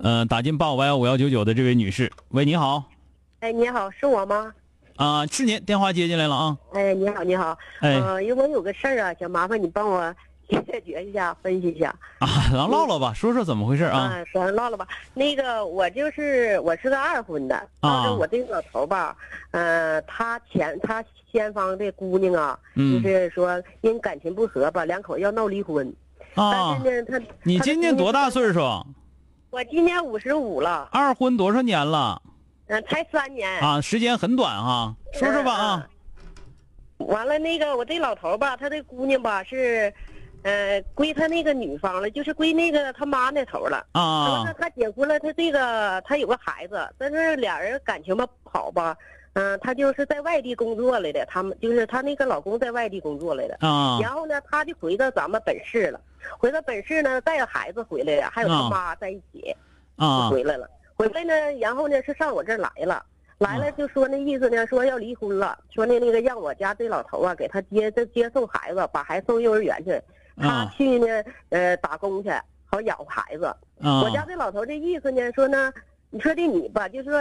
嗯、打进八五八幺五幺九九的这位女士，喂，你好，哎，你好，是我吗？啊、是您，电话接进来了啊，哎，你好，你好。哎呃，因为我有个事儿啊，想麻烦你帮我解决一下，分析一下。啊，咱唠唠吧，说说怎么回事啊？嗯，咱唠唠吧。那个，我就是我是个二婚的，啊当时我这个老头儿吧，呃，他前他先方的姑娘啊，嗯就是说因感情不和吧，两口要闹离婚。但啊，是呢，他你今年多大？岁数？我今年五十五了，二婚多少年了？嗯、才三年。啊，时间很短啊，说说吧啊。完了，那个我这老头吧，他这姑娘吧是，呃，归他那个女方了，就是归那个他妈那头了。完啊了，他结婚了，他这个他有个孩子，但是俩人感情吧不好吧，嗯、他就是在外地工作来的，他们就是他那个老公在外地工作来的。啊然后呢，他就回到咱们本市了，回到本市呢，带着孩子回来了，还有他啊妈在一起。啊回来了，回来呢，然后呢是上我这儿来了，来了就说那意思呢，说要离婚了，说那那个让我家这老头啊给他接这接送孩子，把孩子送幼儿园去，他啊去呢呃打工去，好养活孩子。我家啊这老头这意思呢，说呢，你说的你吧，就说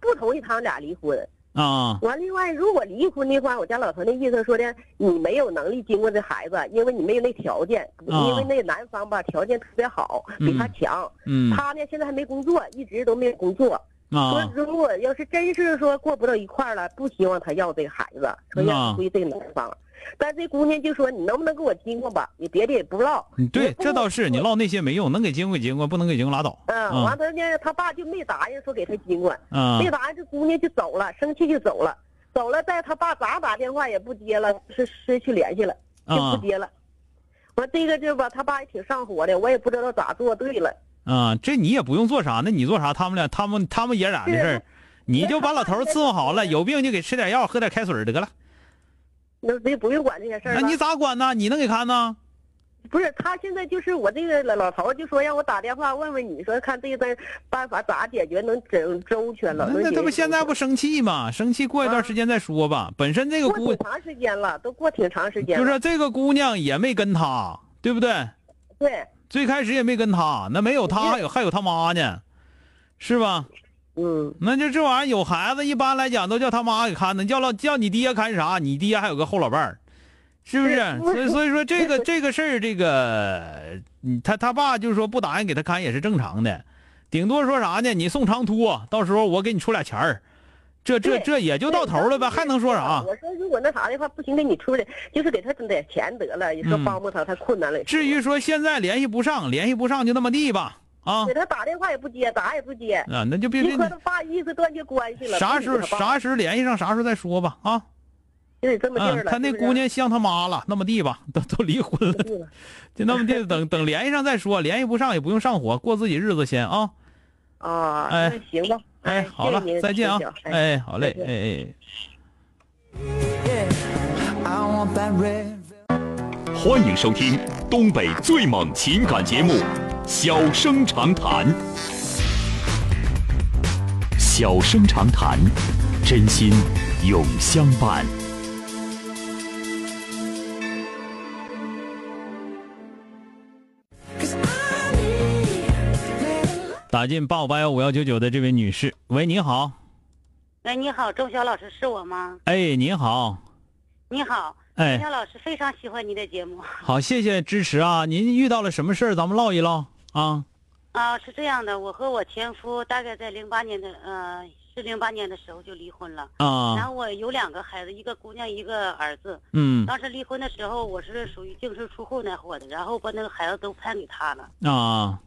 不同意他们俩离婚。啊完，另外如果离婚的话，我家老头那意思说的，你没有能力经过这孩子，因为你没有那条件，啊因为那男方吧条件特别好，比他嗯强。嗯他呢现在还没工作，一直都没有工作。说啊如果要是真是说过不到一块儿了，不希望他要这个孩子，说啊要归这个男方。但这姑娘就说你能不能给我经过吧？你别的也不唠。嗯对这倒是，你唠。那些没用，能给经过给经过，不能给经过拉倒。嗯，嗯完他呢，他爸就没答应说给他经过，啊没答应，这姑娘就走了，生气就走了，走了，在他爸咋打电话也不接了，是失去联系了，就啊不接了。完这个就吧，他爸也挺上火的，我也不知道咋做对了。啊，这你也不用做啥，那你做啥？他们俩，他们他们爷俩的事儿，你就把老头伺候好了，有病就给吃点药，喝点开水得了。那这不用管这些事儿了。那你咋管呢？你能给看呢？不是他现在就是我这个老老头就说让我打电话问问你说看这个办法咋解决能整周全了。那他不现在不生气吗？生气过一段时间再说吧。本身这个姑全过挺长时间了，都过挺长时间了。就是这个姑娘也没跟他，对不对？对，最开始也没跟他，那没有他还有还有他妈呢，是吧？嗯，那就这玩意儿有孩子，一般来讲都叫他妈给看呢，叫老叫你爹看啥？你爹还有个后老伴儿，是不是？所以所以说这个这个事儿，这个嗯他他爸就是说不答应给他看也是正常的，顶多说啥呢？你送长途，到时候我给你出俩钱儿，这这这也就到头了呗，还能说啥？我说如果那啥的话，不行，给你出来，就是给他整点钱得了，也说嗯帮帮他，他困难了。至于说现在联系不上，联系不上就那么地吧，啊给他打电话也不接，打也不接，啊，那就别别一和他爸意思断绝关系了。啥时候啥时候联系上，啥时候再说吧，啊。就得这么地儿，了。嗯他那姑娘像他妈了，那么地吧，都都离婚了，就那么地，等 等联系上再说，联系不上也不用上火，过自己日子先啊。啊，哎那行吧。哎，好了再见啊。哎哎，好嘞，哎哎。欢迎收听东北最猛情感节目《小生长谈》。小生长谈，真心永相伴。打进八五八幺五幺九九的这位女士，喂，你好，喂，你好，周晓老师是我吗？哎，你好，你好，哎周晓老师非常喜欢你的节目。好，谢谢支持啊！您遇到了什么事儿？咱们唠一唠啊。啊，是这样的，我和我前夫大概在零八年的呃是零八年的时候就离婚了啊。然啊，后我有两个孩子，一个姑娘，一个儿子。嗯当时离婚的时候，我是属于净身出户那伙的，然后把那个孩子都判给他了。啊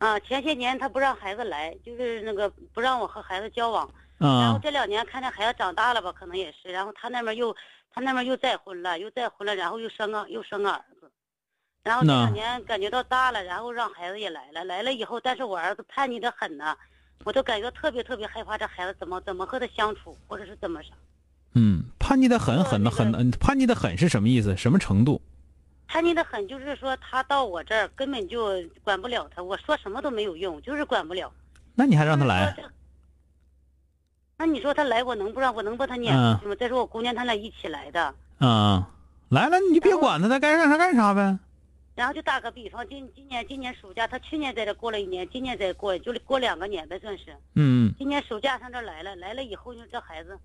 啊，前些年他不让孩子来，就是那个不让我和孩子交往。然后啊这两年看见孩子长大了吧，可能也是。然后他那边又他那边又再婚了，又再婚了，然后又生个又生个儿子。然后这两年感觉到大了，然后让孩子也来了，来了以后，但是我儿子叛逆的很呢，我都感觉特别特别害怕这孩子怎么怎么和他相处，或者是怎么啥。嗯，叛逆的很很的很，嗯叛逆的很是什么意思？什么程度？叛逆的很，就是说他到我这儿根本就管不了他，我说什么都没有用，就是管不了。那你还让他来？那你说他来，我能不让我能把他撵出去吗？再说我姑娘他俩一起来的，嗯，来了你就别管他，他该干啥干啥呗。然后就打个比方，今今年今年暑假，他去年在这过了一年，今年再过就过两个年呗，算是。嗯今年暑假上这来了，来了以后就这孩子，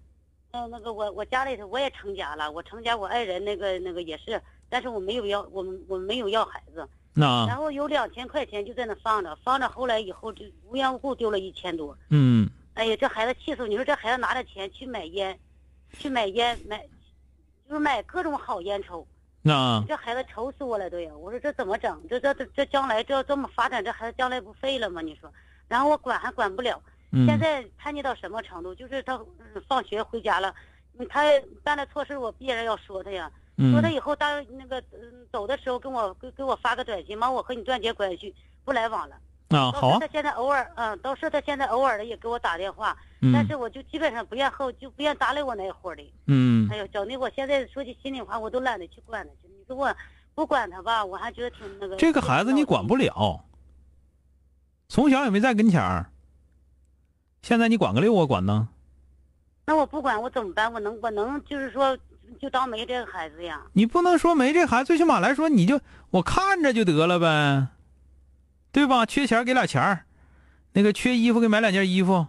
呃，那个我我家里头我也成家了，我成家我爱人那个那个也是，但是我没有要我们我们没有要孩子，然后有两千块钱就在那放着，放着后来以后就无缘无故丢了一千多，嗯哎呀，这孩子气死我！你说这孩子拿着钱去买烟，去买烟买，就是买各种好烟抽，那这孩子愁死我了都呀。我说这怎么整？这这这这将来这要这么发展，这孩子将来不废了吗？你说，然后我管还管不了。现嗯在叛逆到什么程度？就是他嗯放学回家了，嗯他办了错事，我必然要说他呀，说他嗯以后到那个嗯走的时候跟我给给我发个短信，妈，我和你断绝关系，不来往了。啊，好啊他，现在偶尔，嗯，都是他现在偶尔的也给我打电话，但嗯是我就基本上不愿后，就不愿搭理我那伙儿的。嗯哎呦，整的我现在说句心里话，我都懒得去管他去。你说我不管他吧，我还觉得挺那个。这个孩子你管不了，从小也没在跟前儿，现在你管个六啊，管呢？那我不管我怎么办？我能我能就是说就当没这个孩子呀？你不能说没这孩子，最起码来说你就我看着就得了呗，对吧？缺钱给俩钱儿，那个缺衣服给买两件衣服。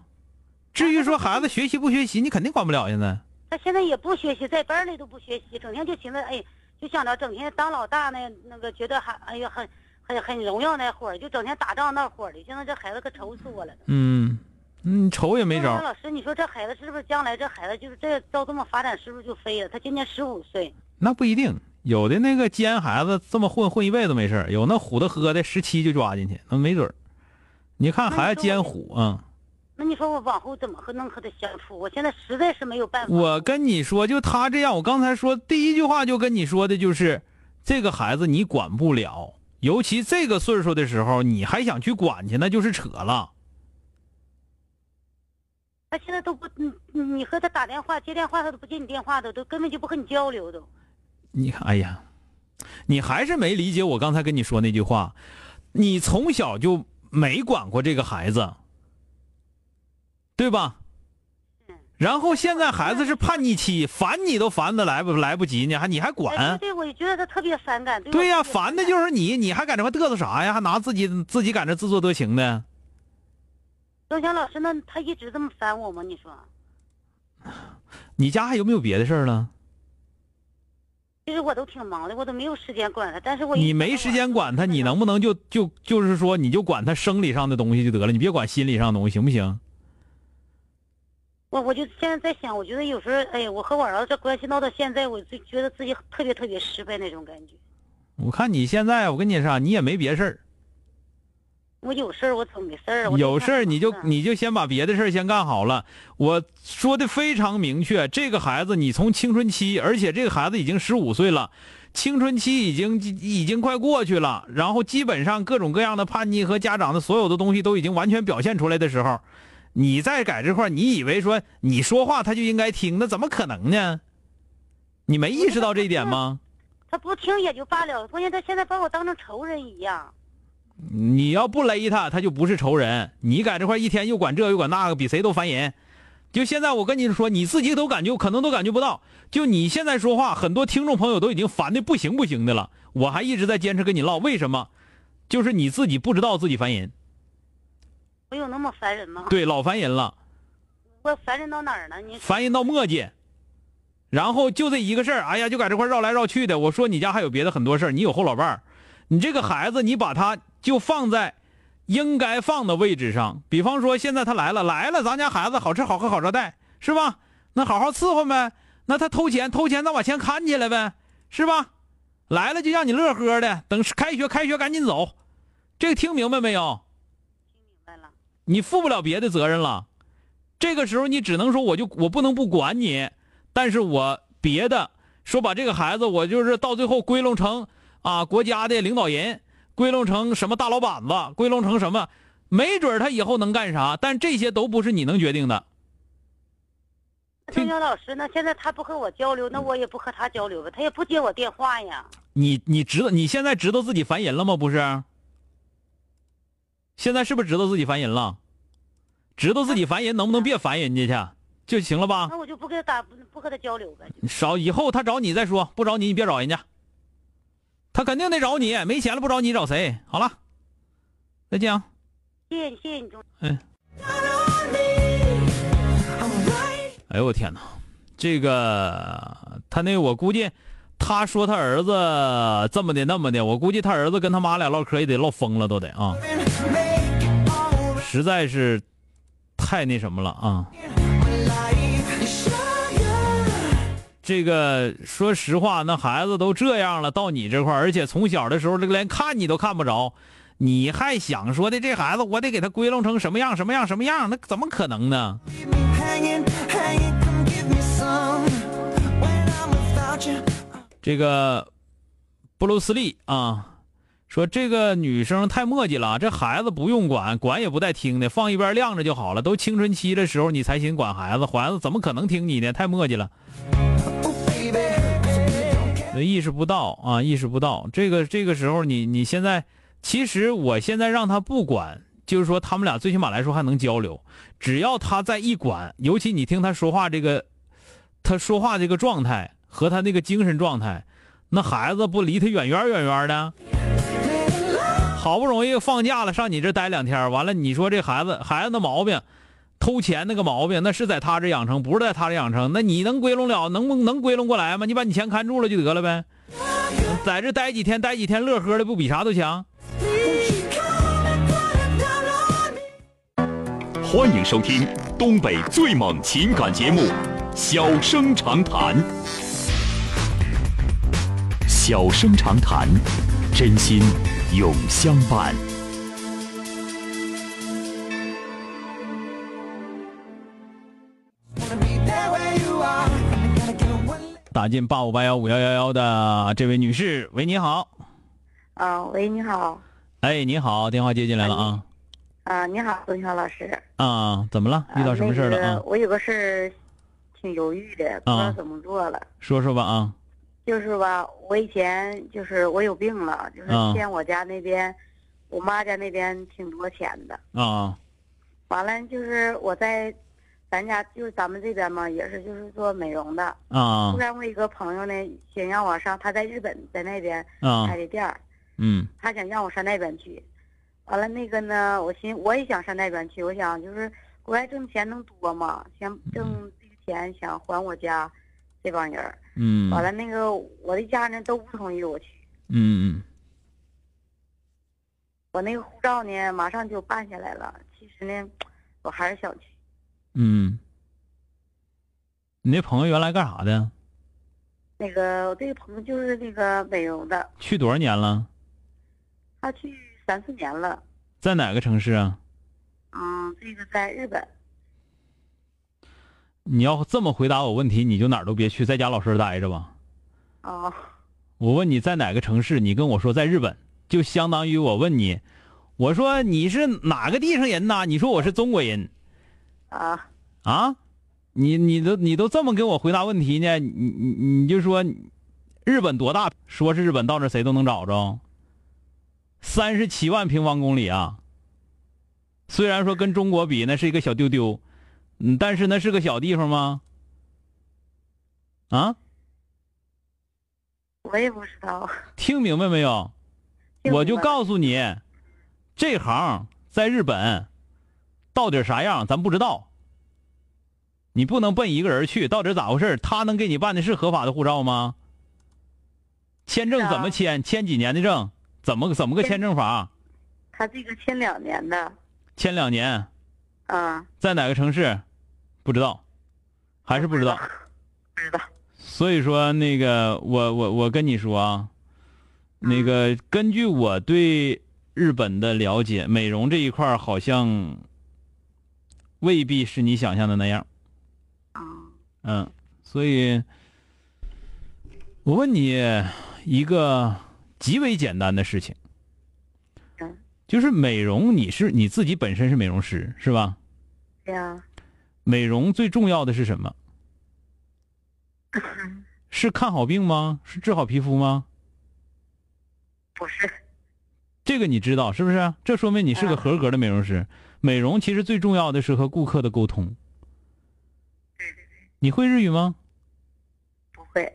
至于说孩子学习不学习，你肯定管不了。现在，他现在也不学习，在班里都不学习，整天就寻思哎，就想着整天当老大那那个觉得还哎呀很很很荣耀那会儿，就整天打仗那会儿的。现在这孩子可愁死我了。嗯，嗯，愁也没招老师，你说这孩子是不是将来这孩子就是这照这么发展，是不是就飞了？他今年十五岁，那不一定，有的那个奸孩子这么混混一辈子没事儿有那虎的喝的十七就抓进去，那没准儿。你看孩子奸虎啊、那你说我往后怎么和能和他相处？我现在实在是没有办法。我跟你说，就他这样，我刚才说第一句话就跟你说的就是，这个孩子你管不了，尤其这个岁数的时候，你还想去管去，那就是扯了。他现在都不，你你和他打电话接电话，他都不接你电话都，都根本就不和你交流都。你看，哎呀，你还是没理解我刚才跟你说那句话，你从小就没管过这个孩子，对吧？嗯，然后现在孩子是叛逆期，烦你都烦的来不来不及呢，还你还哎管？对对，我也觉得他特别反感。对呀、烦的就是你，你还搁这块嘚瑟啥呀？还拿自己自己搁这自作多情的。周翔老师，那他一直这么烦我吗？你说？你家还有没有别的事儿了？其实我都挺忙的，我都没有时间管他。但是我你没时间管他，你能不能就就就是说，你就管他生理上的东西就得了，你别管心理上的东西，行不行？我我就现在在想，我觉得有时候，哎呀，我和我儿子这关系闹到现在，我就觉得自己特别特别失败那种感觉。我看你现在，我跟你说，你也没别事儿，我有事儿我总没事儿，有事儿你就你就先把别的事儿先干好了。我说的非常明确，这个孩子你从青春期，而且这个孩子已经十五岁了，青春期已经已经快过去了，然后基本上各种各样的叛逆和家长的所有的东西都已经完全表现出来的时候，你再改这块儿，你以为说你说话他就应该听，那怎么可能呢？你没意识到这一点吗？他不听也就罢了，关键他现在把我当成仇人一样。你要不勒他，他就不是仇人。你在这块一天又管这又管那个，比谁都烦人。就现在我跟你说，你自己都感觉可能都感觉不到。就你现在说话，很多听众朋友都已经烦的不行不行的了。我还一直在坚持跟你唠，为什么？就是你自己不知道自己烦人，我有那么烦人吗？对，老烦人了，我烦人到哪儿了？你烦人到磨叽。然后就这一个事儿，哎呀，就在这块绕来绕去的。我说你家还有别的很多事儿，你有后老伴儿，你这个孩子，你把他就放在应该放的位置上。比方说，现在他来了，来了，咱家孩子好吃好喝好招待，是吧？那好好伺候呗。那他偷钱，偷钱，咱把钱看起来呗，是吧？来了就让你乐呵的，等开学，开学赶紧走。这个听明白没有？听明白了。你负不了别的责任了。这个时候你只能说，我就我不能不管你，但是我别的说把这个孩子，我就是到最后归拢成啊国家的领导人，归拢成什么大老板子，归拢成什么，没准他以后能干啥，但这些都不是你能决定的。郑晓老师，那现在他不和我交流，那我也不和他交流呗，他也不接我电话呀。你你知道你现在知道自己烦人了吗？不是。现在是不是知道自己烦人了？知道自己烦人，能不能别烦人家去就行了吧？那我就不跟他不和他交流呗。少以后他找你再说，不找你你别找人家。他肯定得找你，没钱了不找你找谁？好了，再见啊！谢谢，谢谢你，钟。嗯。哎呦我天哪，这个他那我估计，他说他儿子这么的那么的，我估计他儿子跟他妈俩唠嗑也得唠疯了，都得啊，实在是太那什么了啊。这个说实话，那孩子都这样了，到你这块而且从小的时候这个连看你都看不着，你还想说的这孩子我得给他归拢成什么样什么样什么样？那怎么可能呢？这个布鲁斯利啊，说这个女生太磨叽了，这孩子不用管，管也不带听的，放一边晾着就好了。都青春期的时候你才心管孩子，孩子怎么可能听你呢？太磨叽了，意识不到啊，意识不到。这个这个时候你你现在，其实我现在让他不管，就是说他们俩最起码来说还能交流。只要他再一管，尤其你听他说话这个，他说话这个状态。和他那个精神状态，那孩子不离他远远远远的。好不容易放假了，上你这待两天，完了你说这孩子孩子的毛病，偷钱那个毛病，那是在他这养成，不是在他这养成。那你能归拢了？能不能归拢过来吗？你把你钱看住了就得了呗。在这待几天，待几天乐呵的，不比啥都强。欢迎收听东北最猛情感节目《小生长谈》。小生长谈，真心永相伴。打进八五八幺五幺幺幺的这位女士，喂，你好。啊，喂，你好。哎，你好，电话接进来了啊。啊，你好，董晓老师。啊，怎么了？遇到什么事了啊？我有个事儿，挺犹豫的，不知道怎么做了。说说吧啊。就是吧，我以前就是我有病了，就是欠我家那边，我妈家那边挺多钱的。啊。完了，就是我在咱家，就是咱们这边嘛，也是就是做美容的。啊。突然我一个朋友呢，想让我上，他在日本，在那边开的店儿。嗯。他想让我上那边去，完了那个呢，我寻我也想上那边去，我想就是国外挣钱能多嘛，想挣这个钱想还我家这帮人。嗯，完了，那个我的家人都不同意我去。嗯嗯。我那个护照呢，马上就办下来了。其实呢，我还是想去。嗯。你那朋友原来干啥的？那个我这个朋友就是那个美容的。去多少年了？他去三四年了。在哪个城市啊？嗯，这个在日本。你要这么回答我问题，你就哪儿都别去，在家老实待着吧。哦。我问你在哪个城市，你跟我说在日本，就相当于我问你，我说你是哪个地上人呐？你说我是中国人。啊。啊？你你都你都这么给我回答问题呢？你你你就说，日本多大？说是日本，到那谁都能找着。三十七万平方公里啊。虽然说跟中国比，那是一个小丢丢。嗯，但是那是个小地方吗？啊？我也不知道。听明白没有？我就告诉你，这行在日本到底啥样，咱不知道。你不能奔一个人去，到底咋回事？他能给你办的是合法的护照吗？签证怎么签？签几年的证？怎么怎么个签证法？他这个签两年的，签两年啊，在哪个城市？不知道，还是不知道。不知道。所以说，那个我我我跟你说啊，那个根据我对日本的了解，美容这一块好像未必是你想象的那样。啊，嗯，所以，我问你一个极为简单的事情，嗯，就是美容，你是你自己本身是美容师是吧？对呀，美容最重要的是什么？是看好病吗？是治好皮肤吗？不是，这个你知道是不是？这说明你是个合格的美容师。美容其实最重要的是和顾客的沟通。你会日语吗？不会。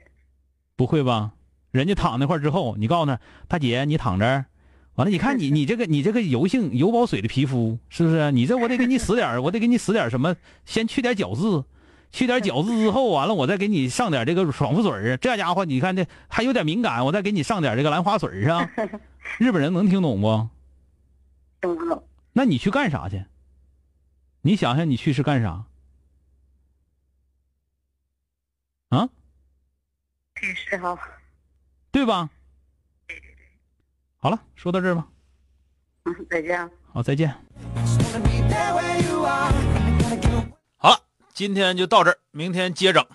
不会吧？人家躺那块儿之后，你告诉他，大姐，你躺这儿，完了，你看你 你这个你这个油性油保水的皮肤，是不是？你这 我得给你使点儿我得给你使点什么？先去点角质，去点角质之后，完了我再给你上点这个爽肤水儿这家伙你看这还有点敏感，我再给你上点这个兰花水儿是吧？日本人能听懂不？听不懂。那你去干啥去？你想想，你去是干啥？啊？对，是哈。对吧？好了，说到这儿吧。嗯，再见。好，再见。好了，今天就到这儿，明天接整。